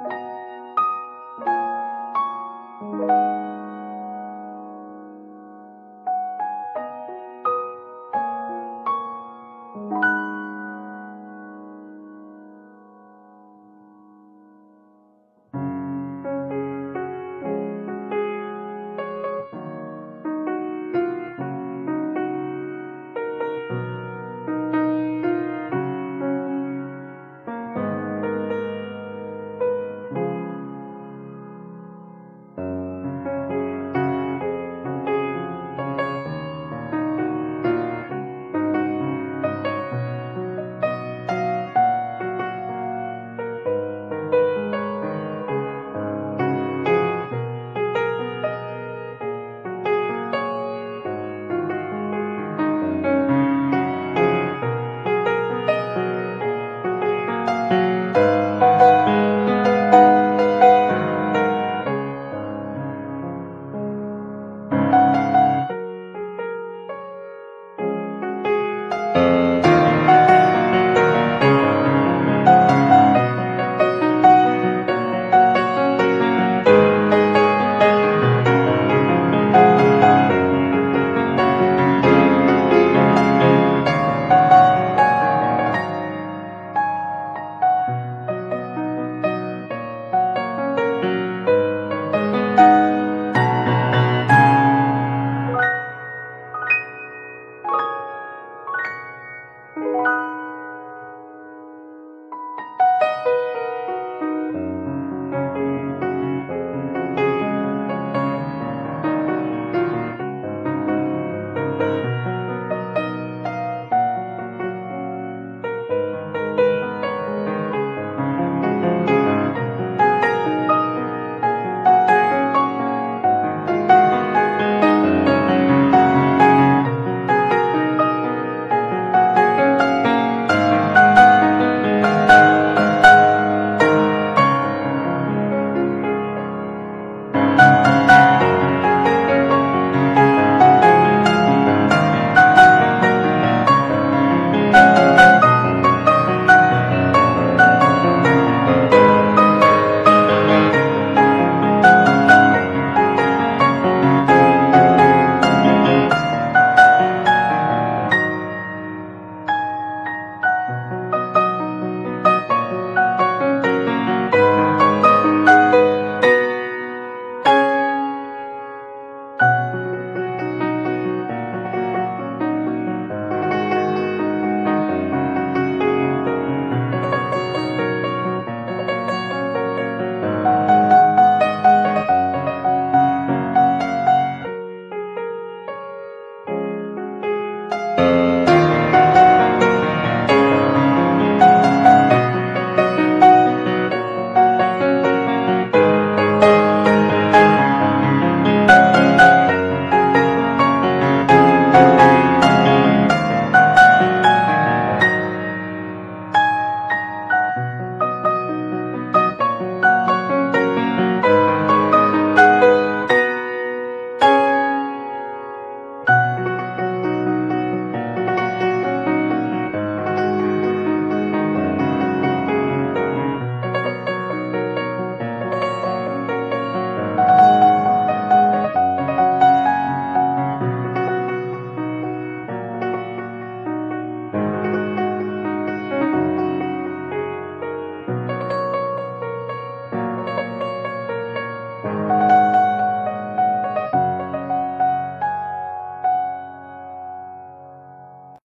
you